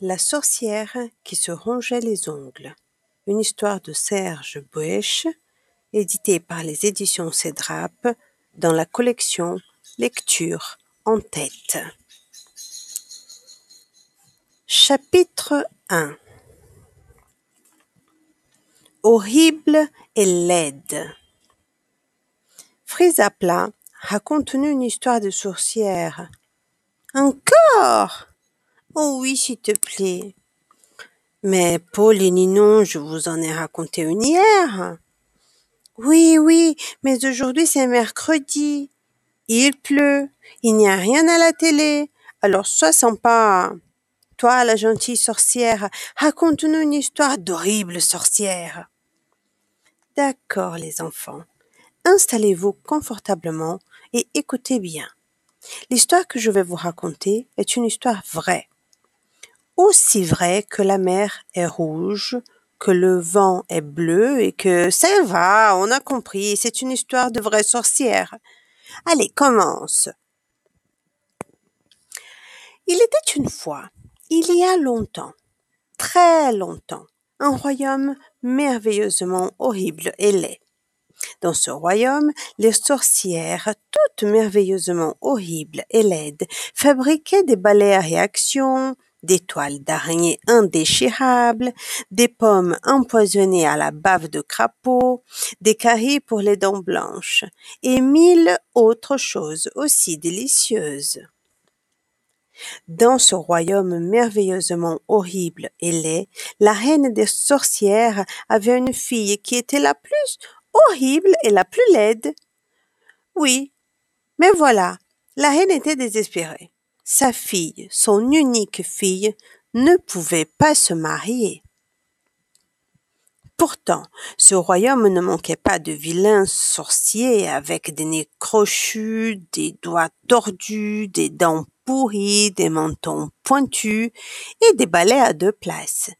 La sorcière qui se rongeait les ongles. Une histoire de Serge Boesch, éditée par les éditions Cédrape dans la collection Lecture en tête. Chapitre 1 Horrible et laide. Frisa Plat raconte une histoire de sorcière. Encore? Oh oui, s'il te plaît. Mais Paul et Ninon, je vous en ai raconté une hier. Oui, oui, mais aujourd'hui c'est mercredi. Il pleut, il n'y a rien à la télé. Alors sois sympa. Toi, la gentille sorcière, raconte-nous une histoire d'horrible sorcière. D'accord, les enfants. Installez-vous confortablement et écoutez bien. L'histoire que je vais vous raconter est une histoire vraie aussi vrai que la mer est rouge, que le vent est bleu et que ça va, on a compris, c'est une histoire de vraie sorcière. Allez, commence. Il était une fois, il y a longtemps, très longtemps, un royaume merveilleusement horrible et laid. Dans ce royaume, les sorcières, toutes merveilleusement horribles et laides, fabriquaient des balais à réaction, des toiles d'araignée indéchirables, des pommes empoisonnées à la bave de crapaud, des caries pour les dents blanches, et mille autres choses aussi délicieuses. Dans ce royaume merveilleusement horrible et laid, la reine des sorcières avait une fille qui était la plus horrible et la plus laide. Oui, mais voilà, la reine était désespérée sa fille, son unique fille, ne pouvait pas se marier. Pourtant, ce royaume ne manquait pas de vilains sorciers avec des nez crochus, des doigts tordus, des dents pourries, des mentons pointus et des balais à deux places.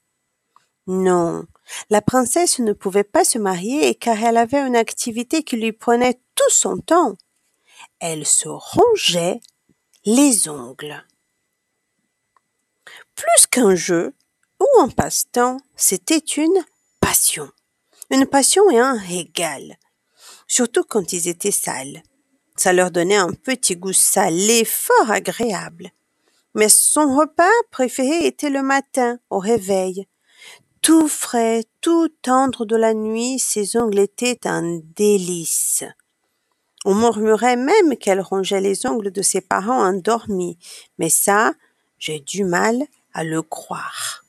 Non, la princesse ne pouvait pas se marier car elle avait une activité qui lui prenait tout son temps. Elle se rongeait les ongles. Plus qu'un jeu ou un passe-temps, c'était une passion. Une passion et un régal. Surtout quand ils étaient sales. Ça leur donnait un petit goût salé fort agréable. Mais son repas préféré était le matin, au réveil. Tout frais, tout tendre de la nuit, ses ongles étaient un délice. On murmurait même qu'elle rongeait les ongles de ses parents endormis, mais ça, j'ai du mal à le croire.